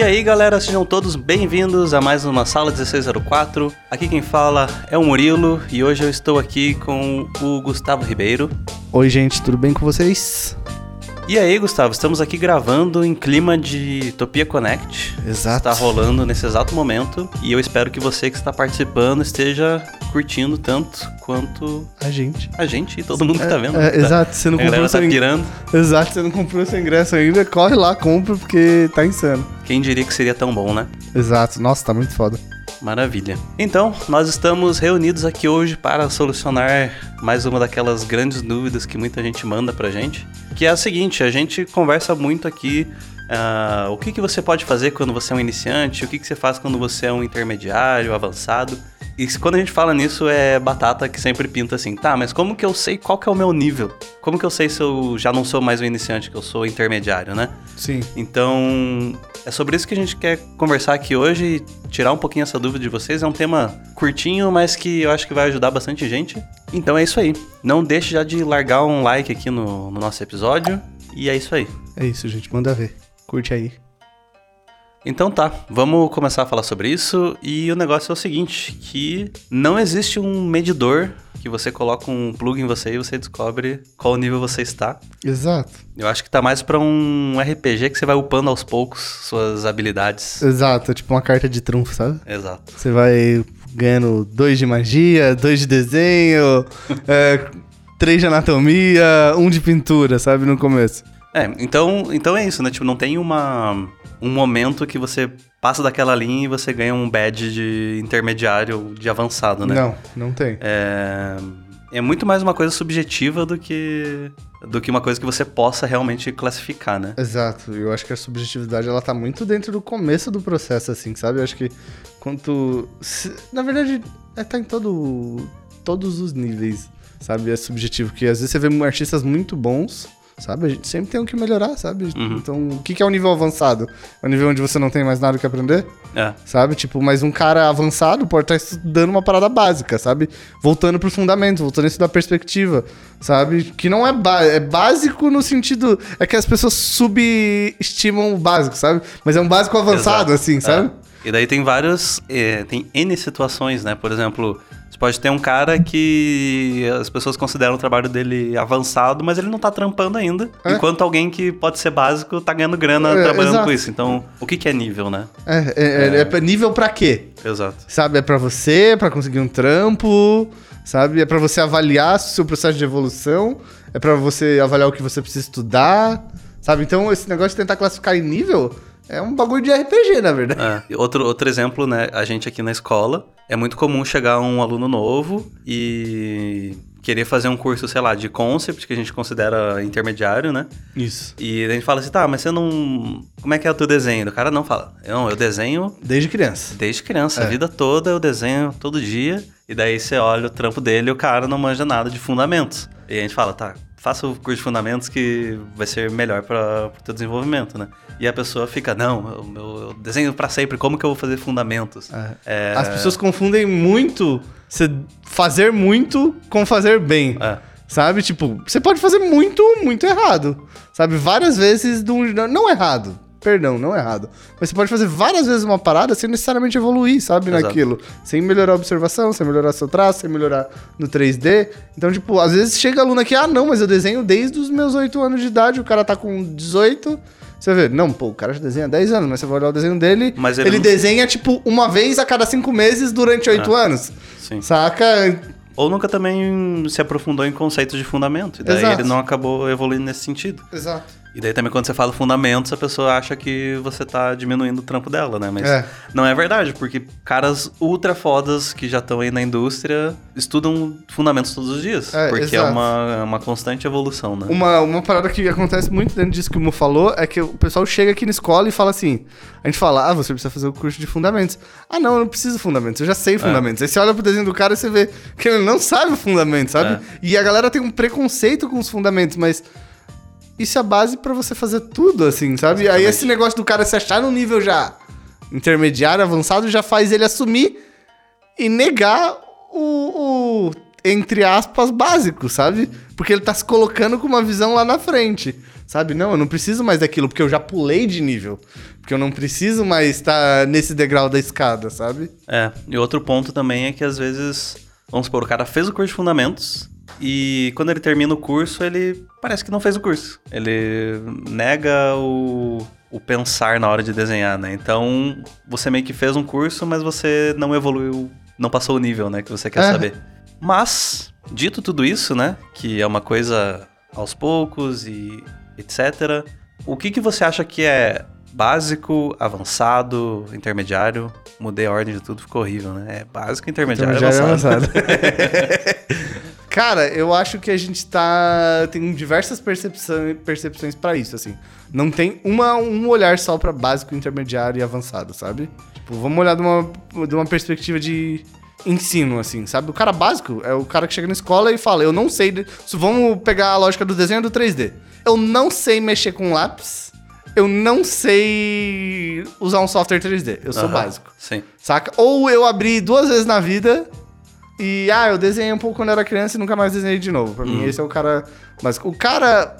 E aí, galera, sejam todos bem-vindos a mais uma Sala 1604. Aqui quem fala é o Murilo e hoje eu estou aqui com o Gustavo Ribeiro. Oi, gente, tudo bem com vocês? E aí, Gustavo, estamos aqui gravando em clima de Topia Connect. Exato. Está rolando nesse exato momento e eu espero que você que está participando esteja curtindo tanto quanto A gente. a gente e todo mundo que tá vendo. É, tá? exato, você não A comprou tá seu ingresso. pirando. Exato, você não comprou seu ingresso ainda, corre lá, compra, porque tá insano. Quem diria que seria tão bom, né? Exato, nossa, tá muito foda. Maravilha. Então, nós estamos reunidos aqui hoje para solucionar mais uma daquelas grandes dúvidas que muita gente manda pra gente, que é a seguinte, a gente conversa muito aqui ah, o que, que você pode fazer quando você é um iniciante, o que, que você faz quando você é um intermediário, avançado. E quando a gente fala nisso, é batata que sempre pinta assim, tá, mas como que eu sei qual que é o meu nível? Como que eu sei se eu já não sou mais um iniciante, que eu sou intermediário, né? Sim. Então, é sobre isso que a gente quer conversar aqui hoje e tirar um pouquinho essa dúvida de vocês. É um tema curtinho, mas que eu acho que vai ajudar bastante gente. Então é isso aí. Não deixe já de largar um like aqui no, no nosso episódio. E é isso aí. É isso, gente, manda ver. Curte aí. Então tá, vamos começar a falar sobre isso. E o negócio é o seguinte: que não existe um medidor que você coloca um plug em você e você descobre qual nível você está. Exato. Eu acho que tá mais pra um RPG que você vai upando aos poucos suas habilidades. Exato, é tipo uma carta de trunfo, sabe? Exato. Você vai ganhando dois de magia, dois de desenho, é, três de anatomia, um de pintura, sabe? No começo. É, então, então é isso, né? Tipo, não tem uma, um momento que você passa daquela linha e você ganha um badge de intermediário, de avançado, né? Não, não tem. É, é muito mais uma coisa subjetiva do que, do que uma coisa que você possa realmente classificar, né? Exato, eu acho que a subjetividade ela tá muito dentro do começo do processo, assim, sabe? Eu acho que quanto. se- na verdade, é, tá em todo, todos os níveis, sabe? É subjetivo, que às vezes você vê artistas muito bons. Sabe? A gente sempre tem o que melhorar, sabe? Uhum. Então, o que, é o nível avançado? É o nível onde você não tem mais nada que aprender? É, Sabe? Tipo, mas um cara avançado pode estar estudando uma parada básica, sabe? Voltando pro fundamento, voltando a estudar perspectiva, sabe? Que não é, é básico no sentido. É que as pessoas subestimam o básico, sabe? Mas é um básico avançado, Exato. assim, sabe? É. E daí tem vários. é, tem N situações, né? Por exemplo, pode ter um cara que as pessoas consideram o trabalho dele avançado, mas ele não tá trampando ainda. É. Enquanto alguém que pode ser básico tá ganhando grana É, trabalhando exato. com isso. Então, o que, que é nível, né? É, é, é- é pra- nível pra quê? Exato. Sabe? É pra você, pra conseguir um trampo, sabe? É pra você avaliar o seu processo de evolução, é pra você avaliar o que você precisa estudar, sabe? Então, esse negócio de tentar classificar em nível é um bagulho de RPG, na verdade. É. Outro, outro exemplo, né? A gente aqui na escola, é muito comum chegar um aluno novo e querer fazer um curso, sei lá, de concept, que a gente considera intermediário, né? Isso. E a gente fala assim, tá, mas você não. Como é que é o teu desenho? O cara não fala. Não, eu desenho Desde criança. desde criança, a É. vida toda eu desenho todo dia. E daí você olha o trampo dele e o cara não manja nada de fundamentos. E a gente fala, tá, faça o curso de fundamentos que vai ser melhor para o teu desenvolvimento, né? E a pessoa fica, não, eu, eu- desenho pra sempre, como que eu vou fazer fundamentos? É, As pessoas confundem muito você fazer muito com fazer bem. É. Sabe? Tipo, você pode fazer muito, muito errado. Sabe? Várias vezes. de um- Não errado. Perdão, não errado. Mas você pode fazer várias vezes uma parada sem necessariamente evoluir, sabe? Exato. Naquilo. Sem melhorar a observação, sem melhorar seu traço, sem melhorar no 3D. Então, tipo, às vezes chega aluno aqui, ah, não, mas eu desenho desde os meus 8 anos de idade, o cara tá com 18. Você vê, não, pô, o cara já desenha há 10 anos, mas você vai olhar o desenho dele. Mas ele ele não- desenha, tipo, uma vez a cada 5 meses durante 8 anos. Sim. Saca? Ou nunca também se aprofundou em conceitos de fundamento. E daí Exato. ele não acabou evoluindo nesse sentido. Exato. E daí também quando você fala fundamentos, a pessoa acha que você tá diminuindo o trampo dela, né? Mas É. não é verdade, porque caras ultra fodas que já estão aí na indústria estudam fundamentos todos os dias. É, porque é exato. uma, uma constante evolução, né? Uma, uma parada que acontece muito dentro disso que o Mo falou é que o pessoal chega aqui na escola e fala assim: a gente fala, ah, você precisa fazer o curso de fundamentos. Ah, não, eu não preciso de fundamentos, eu já É. sei fundamentos. Aí você olha pro desenho do cara e você vê que ele não sabe o fundamento, sabe? É. E a galera tem um preconceito com os fundamentos, mas. Isso é a base pra você fazer tudo, assim, sabe? Aí Exatamente. esse negócio do cara se achar no nível já intermediário, avançado, já faz ele assumir e negar o, o, entre aspas, básico, sabe? Porque ele tá se colocando com uma visão lá na frente, Sabe? Não, eu não preciso mais daquilo, porque eu já pulei de nível. Porque eu não preciso mais estar nesse degrau da escada, sabe? É, e outro ponto também é que às vezes, vamos supor, o cara fez o curso de fundamentos e quando ele termina o curso, ele parece que não fez o curso. Ele nega o, o pensar na hora de desenhar, né? Então, você meio que fez um curso, mas você não evoluiu, não passou o nível, né, que você quer É. saber. Mas, dito tudo isso, né, que é uma coisa aos poucos e etc. O que, que você acha que é básico, avançado, intermediário? Mudei a ordem de tudo, ficou horrível, né? É básico, intermediário, já é avançado. Cara, eu acho que a gente tá. Tem diversas percepções, percepções para isso, assim. Não tem uma, um olhar só pra básico, intermediário e avançado, sabe? Tipo, vamos olhar de uma, de uma perspectiva de ensino, assim, sabe? O cara básico é o cara que chega na escola e fala: Eu não sei. de- Vamos pegar a lógica do desenho do 3D. Eu não sei mexer com lápis. Eu não sei usar um software 3D. Eu sou Aham, básico. Sim. Saca? Ou eu abri duas vezes na vida e, ah, eu desenhei um pouco quando era criança e nunca mais desenhei de novo. Pra mim, esse é o cara. Mas o cara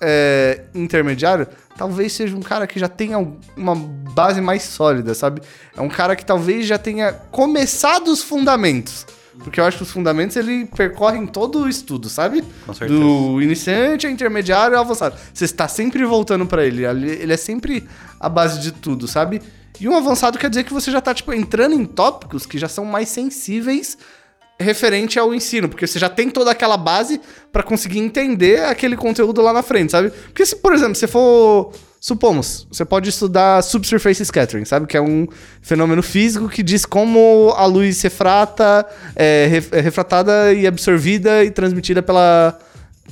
é, intermediário talvez seja um cara que já tenha uma base mais sólida, sabe? É um cara que talvez já tenha começado os fundamentos. Porque eu acho que os fundamentos ele percorrem todo o estudo, sabe? Com certeza. Do iniciante, a intermediário e ao avançado. Você está sempre voltando pra ele. Ele ele é sempre a base de tudo, sabe? E um avançado quer dizer que você já tá, tipo, entrando em tópicos que já são mais sensíveis referente ao ensino, porque você já tem toda aquela base pra conseguir entender aquele conteúdo lá na frente, sabe? Porque se, por exemplo, você for supomos, você pode estudar subsurface scattering, sabe? Que é um fenômeno físico que diz como a luz refrata, é, ref- é refratada e absorvida e transmitida pela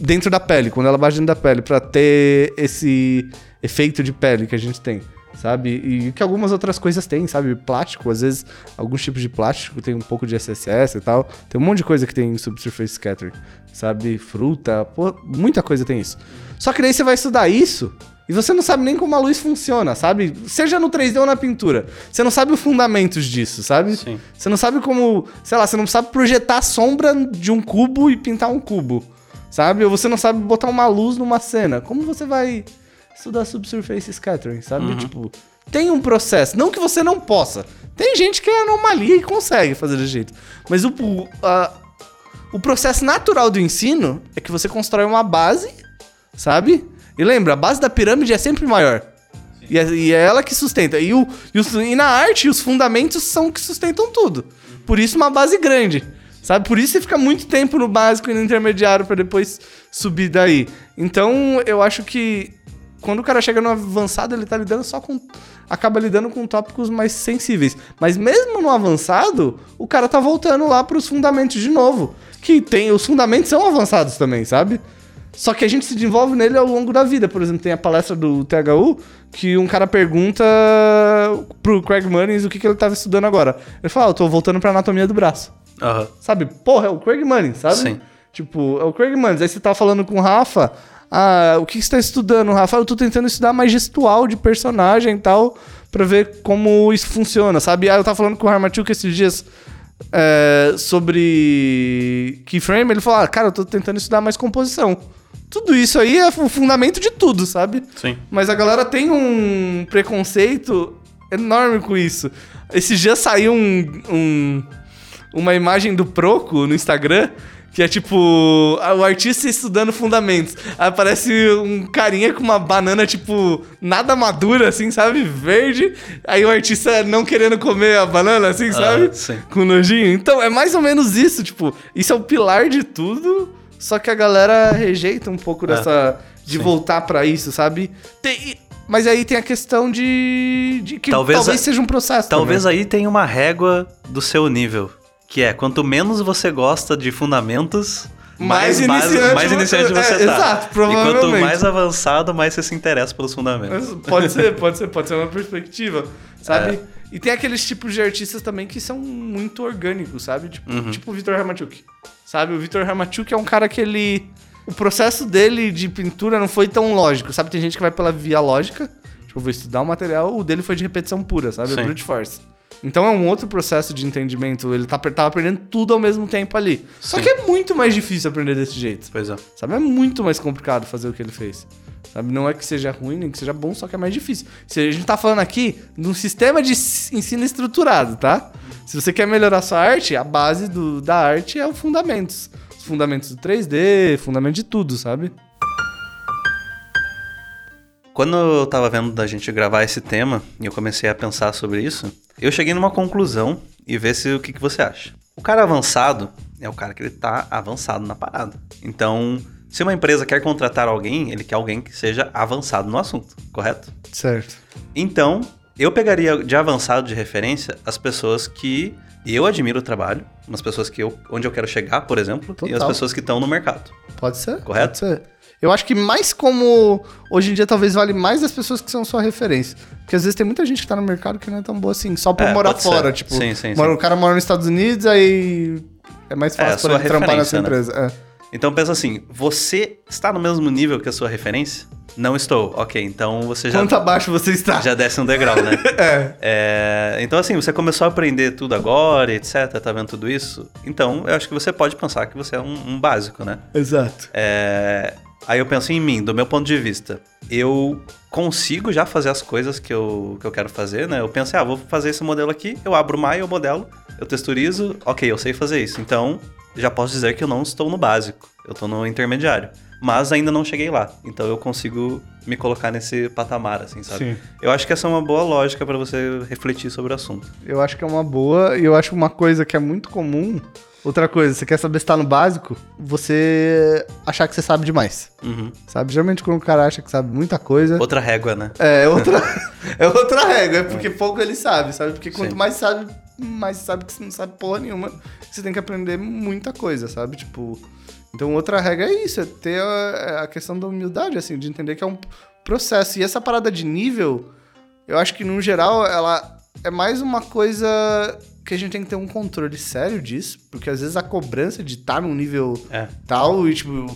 dentro da pele, quando ela bate dentro da pele, pra ter esse efeito de pele que a gente tem, sabe? E que algumas outras coisas têm, sabe? Plástico, às vezes, alguns tipos de plástico tem um pouco de SSS e tal. Tem um monte de coisa que tem em subsurface scattering, sabe? Fruta, pô, muita coisa tem isso. Só que daí você vai estudar isso e você não sabe nem como a luz funciona, sabe? Seja no 3D ou na pintura. Você não sabe os fundamentos disso, sabe? Sim. Você não sabe como, sei lá, você não sabe projetar a sombra de um cubo e pintar um cubo, sabe? Ou você não sabe botar uma luz numa cena. Como você vai estudar subsurface scattering, sabe? Tipo, tem um processo. Não que você não possa. Tem gente que é anomalia e consegue fazer desse jeito. Mas o, a- o processo natural do ensino é que você constrói uma base, sabe? E lembra, a base da pirâmide é sempre maior. E é, e é ela que sustenta. E, o, e, os- e na arte, os fundamentos são que sustentam tudo. Por isso, uma base grande. Sabe? Por isso você fica muito tempo no básico e no intermediário pra depois subir daí. Então, eu acho que quando o cara chega no avançado, ele tá lidando só com. Acaba lidando com tópicos mais sensíveis. Mas mesmo no avançado, o cara tá voltando lá pros fundamentos de novo. Que tem. Os fundamentos são avançados também, sabe? Só que a gente se desenvolve nele ao longo da vida. Por exemplo, tem a palestra do THU que um cara pergunta pro Craig Mullins o que, que ele tava estudando agora. Ele fala, ah, eu tô voltando pra anatomia do braço. Aham. Sabe? Porra, é o Craig Mullins, sabe? Sim. Tipo, é o Craig Mullins. Aí você tá falando com o Rafa, ah, o que você tá estudando, Rafa? Eu tô tentando estudar mais gestual de personagem e tal, pra ver como isso funciona, sabe? Ah, eu tava falando com o Harmachuk esses dias é, sobre keyframe, ele falou, ah, cara, eu tô tentando estudar mais composição. Tudo isso aí é o fundamento de tudo, sabe? Sim. Mas a galera tem um preconceito enorme com isso. Esse dia saiu um, um- uma imagem do Proco no Instagram. Que é tipo, o artista estudando fundamentos. Aí aparece um carinha com uma banana, tipo, nada madura, assim, sabe? Verde. Aí o artista não querendo comer a banana, assim, sabe? sim. Com nojinho. Então, é mais ou menos isso, tipo, isso é o pilar de tudo, só que a galera rejeita um pouco dessa. de sim. voltar pra isso, sabe? Tem- mas aí tem a questão de. de que Talvez talvez, seja um processo. Talvez também. aí tenha uma régua do seu nível. Que é, quanto menos você gosta de fundamentos, Mais mais, iniciante mais você- iniciante você é, tá. exato, E quanto provavelmente. mais avançado, mais você se interessa pelos fundamentos. Pode ser, pode ser, pode ser uma perspectiva, sabe? É. E tem aqueles tipos de artistas também que são muito orgânicos, sabe? Tipo, Uhum. tipo o Vitor Ramachuk. Sabe? O Vitor Ramachuk é um cara que ele. O processo dele de pintura não foi tão lógico, sabe? Tem gente que vai pela via lógica. Tipo, vou estudar o material, o dele foi de repetição pura, sabe? Sim. Brute force. Então é um outro processo de entendimento. Ele tá, tava aprendendo tudo ao mesmo tempo ali. Só Sim. que é muito mais difícil aprender desse jeito. Pois é. Sabe? É muito mais complicado fazer o que ele fez. Sabe? Não é que seja ruim, nem que seja bom, só que é mais difícil. Se a gente tá falando aqui de um sistema de ensino estruturado, tá? Se você quer melhorar sua arte, a base do, da arte é os fundamentos. Os fundamentos do 3D, fundamento de tudo, sabe? Quando eu tava vendo da gente gravar esse tema e eu comecei a pensar sobre isso, eu cheguei numa conclusão e ver se o que, que você acha. O cara avançado é o cara que ele tá avançado na parada. Então, se uma empresa quer contratar alguém, ele quer alguém que seja avançado no assunto, correto? Certo. Então, eu pegaria de avançado de referência as pessoas que eu admiro o trabalho, umas pessoas que eu, onde eu quero chegar, por exemplo, e as Total. pessoas que estão no mercado. Pode ser? Correto? Pode ser. Eu acho que mais como. Hoje em dia, talvez vale mais as pessoas que são sua referência. Porque às vezes tem muita gente que tá no mercado que não é tão boa assim, só por É, morar pode ser. fora. Tipo, Sim, sim, mora- sim. o cara mora nos Estados Unidos, aí é mais É, fácil sua pra ele trampar nessa referência, empresa. É. Então pensa assim, você está no mesmo nível que a sua referência? Não estou. Ok, então você já, Quanto abaixo você está? já desce um degrau, né? É. É, então assim, você começou a aprender tudo agora, etc, tá vendo tudo isso? Então, eu acho que você pode pensar que você é um, um básico, né? Exato. É, aí eu penso em mim, do meu ponto de vista. Eu consigo já fazer as coisas que eu, que eu quero fazer, né? Eu penso, ah, vou fazer esse modelo aqui, eu abro o Maya, eu modelo, eu texturizo, ok, eu sei fazer isso. Então, já posso dizer que eu não estou no básico, eu estou no intermediário. Mas ainda não cheguei lá, então eu consigo me colocar nesse patamar, assim, sabe? Sim. Eu acho que essa é uma boa lógica para você refletir sobre o assunto. Eu acho que é uma boa. E eu acho uma coisa que é muito comum. Outra coisa, você quer saber se tá no básico? Você achar que você sabe demais. Uhum. Sabe? Geralmente quando o cara acha que sabe muita coisa. Outra régua, né? É outra, é outra regra, é porque pouco ele sabe, sabe? Porque quanto Sim. mais sabe, mais você sabe que você não sabe porra nenhuma. Você tem que aprender muita coisa, sabe? Tipo. Então outra regra é isso, é ter a, a questão da humildade, assim, de entender que é um processo. E essa parada de nível, eu acho que no geral ela é mais uma coisa que a gente tem que ter um controle sério disso, porque às vezes a cobrança de estar num nível É. tal e tipo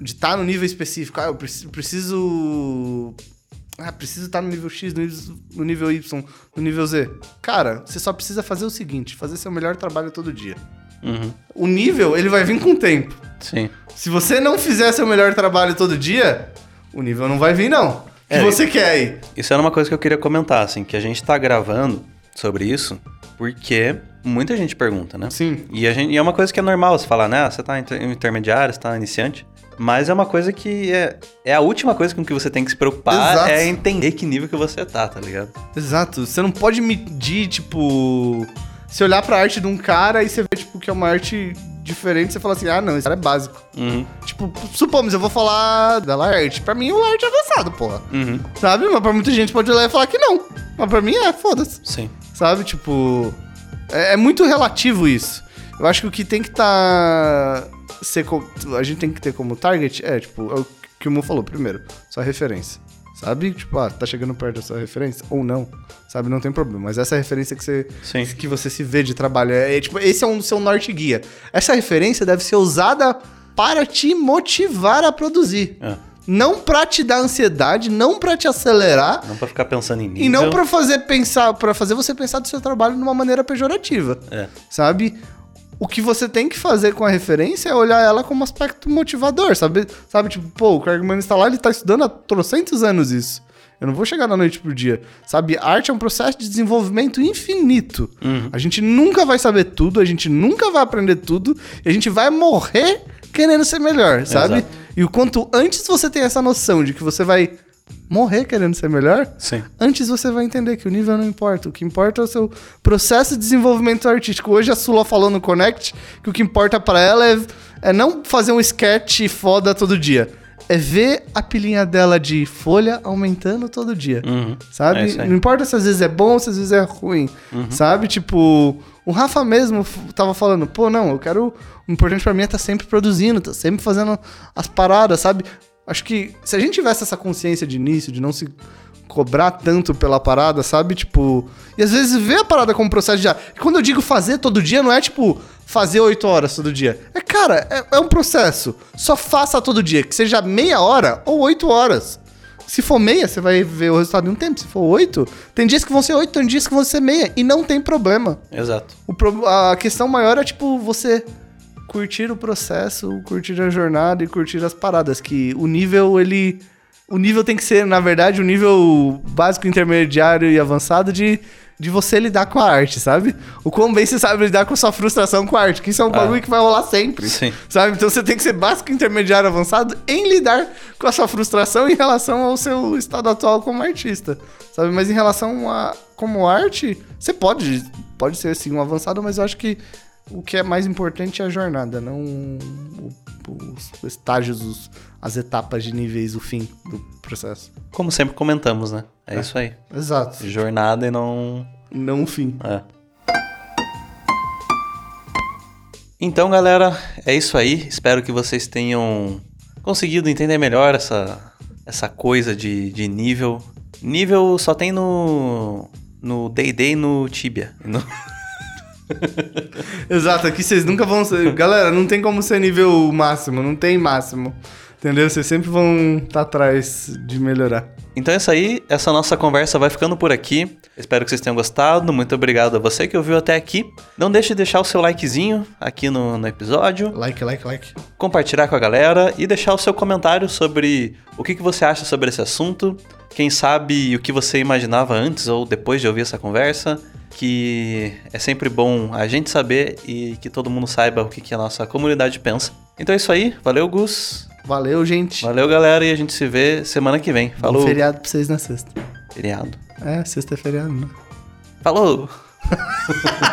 de estar no nível específico, ah, eu preciso, ah, preciso estar no nível X, no nível Y, no nível Z. Cara, você só precisa fazer o seguinte, fazer seu melhor trabalho todo dia. Uhum. O nível, ele vai vir com o tempo. Sim. Se você não fizer seu melhor trabalho todo dia, o nível não vai vir não. Que É, você quer aí? Isso era uma coisa que eu queria comentar, assim, que a gente tá gravando sobre isso porque muita gente pergunta, né? Sim. E, a gente, e é uma coisa que é normal você falar, né? Ah, Você tá inter- intermediário, você tá iniciante. Mas é uma coisa que é, é a última coisa com que você tem que se preocupar Exato. é entender que nível que você tá, tá ligado? Exato. Você não pode medir, tipo. Se olhar pra arte de um cara e você vê, tipo, que é uma arte diferente, você fala assim, ah, não, esse cara é básico. Uhum, Tipo, supomos, eu vou falar da Laerte. Pra mim, o Laerte é avançado, porra. uhum, Sabe? Mas pra muita gente pode olhar e falar que não. Mas pra mim é, foda-se. sim. Sabe? Tipo. É, é muito relativo isso. Eu acho que o que tem que tá. Ser a gente tem que ter como target é, tipo, é o que o Mo falou primeiro, sua referência. Sabe? Tipo, ah, tá chegando perto da sua referência? Ou não. Sabe? Não tem problema. Mas essa é referência que você, Sim. que você se vê de trabalho. É, é, tipo, esse é um seu norte guia. Essa referência deve ser usada para te motivar a produzir. É. Não pra te dar ansiedade, não pra te acelerar, Não pra ficar pensando em nível. e não pra fazer pensar, para fazer você pensar do seu trabalho de uma maneira pejorativa. É. Sabe? O que você tem que fazer com a referência é olhar ela como aspecto motivador, sabe? Sabe, tipo, pô, o Craig está lá, ele tá estudando há trocentos anos isso. Eu não vou chegar da noite pro dia. Sabe, arte é um processo de desenvolvimento infinito. Uhum. A gente nunca vai saber tudo, a gente nunca vai aprender tudo, e a gente vai morrer querendo ser melhor, sabe? Exato. E o quanto antes você tem essa noção de que você vai morrer querendo ser melhor, Sim. antes você vai entender que o nível não importa. O que importa é o seu processo de desenvolvimento artístico. Hoje a Sula falou no Connect que o que importa pra ela é, é não fazer um sketch foda todo dia. É ver a pilinha dela de folha aumentando todo dia. Uhum. Sabe? É não importa se às vezes é bom, se às vezes é ruim. Sabe? Tipo, o Rafa mesmo tava falando, pô, não, eu quero. O importante pra mim é estar sempre produzindo, tá sempre fazendo as paradas, sabe? Acho que se a gente tivesse essa consciência de início, de não se cobrar tanto pela parada, sabe? Tipo. E às vezes ver a parada como processo de. E quando eu digo fazer todo dia, não é tipo fazer oito horas todo dia. É, cara, é, é um processo. Só faça todo dia, que seja meia hora ou oito horas. Se for meia, você vai ver o resultado em um tempo. Se for oito, tem dias que vão ser oito, tem dias que vão ser meia. E não tem problema. Exato. O pro- a questão maior é, tipo, você curtir o processo, curtir a jornada e curtir as paradas. Que o nível, ele. o nível tem que ser, na verdade, o nível básico, intermediário e avançado de, de você lidar com a arte, sabe? O quão bem você sabe lidar com a sua frustração com a arte, que isso é um bagulho que vai rolar sempre. Sim. Sabe? Então você tem que ser básico, intermediário, avançado em lidar com a sua frustração em relação ao seu estado atual como artista. Sabe? Mas em relação a como arte, você pode, pode ser assim um avançado, mas eu acho que o que é mais importante é a jornada, não o- os estágios, os- as etapas de níveis, o fim do processo. Como sempre comentamos, né? É, isso aí. Exato. Jornada e não. Não o fim. É. Então, galera, é isso aí. Espero que vocês tenham conseguido entender melhor essa, essa coisa de, de nível. Nível só tem no. No Day e no Tibia. No- Exato, aqui vocês nunca vão ser. Galera, não tem como ser nível máximo, não tem máximo. Entendeu? Vocês sempre vão estar atrás de melhorar. Então é isso aí, essa nossa conversa vai ficando por aqui. Espero que vocês tenham gostado. Muito obrigado a você que ouviu até aqui. Não deixe de deixar o seu likezinho aqui no, no episódio, Like, like, like. compartilhar com a galera e deixar o seu comentário sobre o que, que você acha sobre esse assunto. Quem sabe o que você imaginava antes ou depois de ouvir essa conversa. Que é sempre bom a gente saber e que todo mundo saiba o que, que a nossa comunidade pensa. Então é isso aí, valeu Gus, Valeu, gente. valeu galera e a gente se vê semana que vem. Falou, Bom feriado pra vocês na sexta. feriado. É, sexta é feriado, né? Falou!